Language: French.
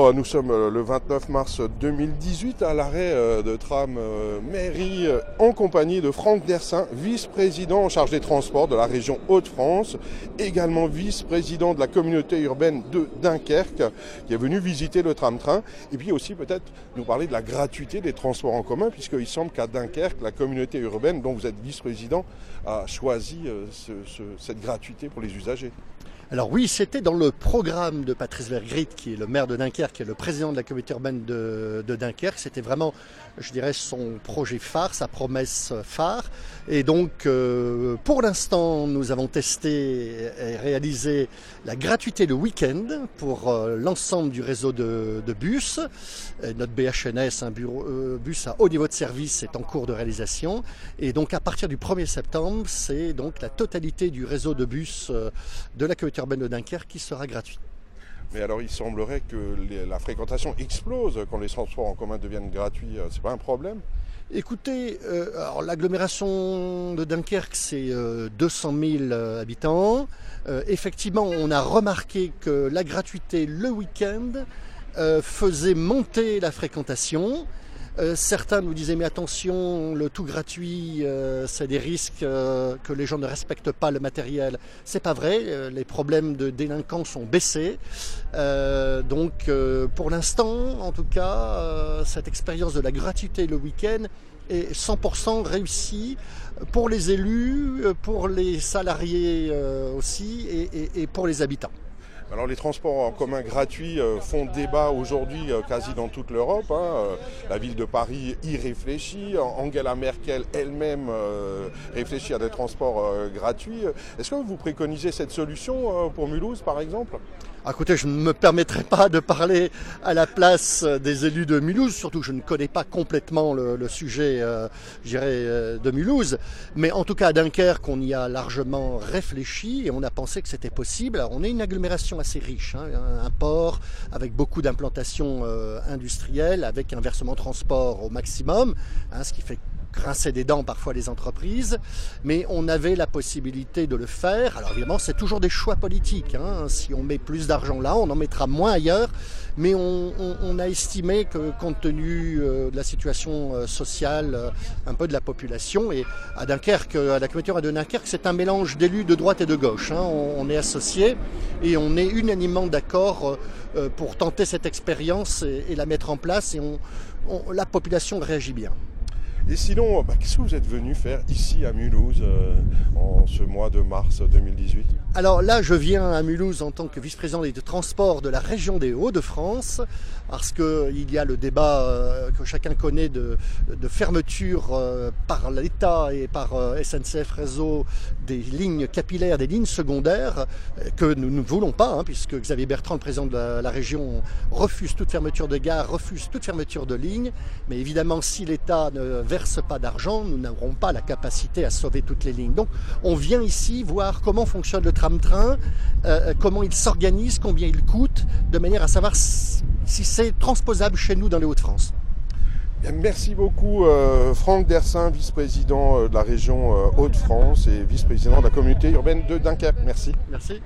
Euh, nous sommes euh, le 29 mars 2018 à l'arrêt euh, de tram mairie en compagnie de Franck Dersin, vice-président en charge des transports de la région Hauts-de-France, également vice-président de la communauté urbaine de Dunkerque, qui est venu visiter le tram-train, et puis aussi peut-être nous parler de la gratuité des transports en commun, puisqu'il semble qu'à Dunkerque, la communauté urbaine dont vous êtes vice-président a choisi cette gratuité pour les usagers. Alors oui, c'était dans le programme de Patrice Vergrit, qui est le maire de Dunkerque, qui est le président de la communauté urbaine de, Dunkerque. C'était vraiment, je dirais, son projet phare, sa promesse phare. Et donc, euh, pour l'instant, nous avons testé et réalisé la gratuité le week-end pour euh, l'ensemble du réseau de, bus. notre BHNS, un euh, bus à haut niveau de service, est en cours de réalisation. Et donc, à partir du 1er septembre, c'est donc la totalité du réseau de bus de la communauté de Dunkerque qui sera gratuit. Mais alors il semblerait que la fréquentation explose quand les transports en commun deviennent gratuits. Euh, c'est pas un problème? Écoutez, euh, l'agglomération de Dunkerque, c'est 200 000 habitants. Euh, effectivement, on a remarqué que la gratuité le week-end faisait monter la fréquentation. Euh, certains nous disaient mais attention, le tout gratuit, euh, c'est des risques euh, que les gens ne respectent pas le matériel. C'est pas vrai, les problèmes de délinquance ont baissé. donc pour l'instant, en tout cas, cette expérience de la gratuité le week-end est 100% réussie pour les élus, pour les salariés aussi et pour les habitants. Alors les transports en commun gratuits euh, font débat aujourd'hui euh, quasi dans toute l'Europe. Hein. Euh, la ville de Paris y réfléchit. Angela Merkel elle-même réfléchit à des transports gratuits. Est-ce que vous préconisez cette solution pour Mulhouse par exemple? Ah, écoutez, je ne me permettrai pas de parler à la place des élus de Mulhouse, surtout que je ne connais pas complètement le, sujet, euh, de Mulhouse. Mais en tout cas, à Dunkerque, on y a largement réfléchi et on a pensé que c'était possible. on est une agglomération assez riche, hein, un port avec beaucoup d'implantations euh, industrielles, avec un versement transport au maximum, hein, ce qui fait grincer des dents parfois les entreprises, mais on avait la possibilité de le faire. Alors évidemment, c'est toujours des choix politiques. Hein. Si on met plus d'argent là, on en mettra moins ailleurs, mais on, a estimé que compte tenu euh, de la situation euh, sociale euh, un peu de la population, et à Dunkerque, à la communauté de Dunkerque, c'est un mélange d'élus de droite et de gauche. Hein. On, est associés et on est unanimement d'accord pour tenter cette expérience et, la mettre en place, et la population réagit bien. Et sinon, bah, qu'est-ce que vous êtes venu faire ici à Mulhouse euh, en ce mois de mars 2018 Alors là, je viens à Mulhouse en tant que vice-président des transports de la région des Hauts-de-France, parce qu'il y a le débat euh, que chacun connaît de, fermeture euh, par l'État et par SNCF Réseau des lignes capillaires, des lignes secondaires, que nous ne voulons pas, hein, puisque Xavier Bertrand, le président de la, la région, refuse toute fermeture de gare, refuse toute fermeture de ligne. Mais évidemment, si l'État ne pas d'argent, nous n'aurons pas la capacité à sauver toutes les lignes. Donc on vient ici voir comment fonctionne le tram-train, euh, comment il s'organise, combien il coûte, de manière à savoir si c'est transposable chez nous dans les Hauts-de-France. Merci beaucoup euh, Franck Dersin, vice-président euh, de la région Hauts-de-France et vice-président de la communauté urbaine de Dunkerque. Merci. Merci.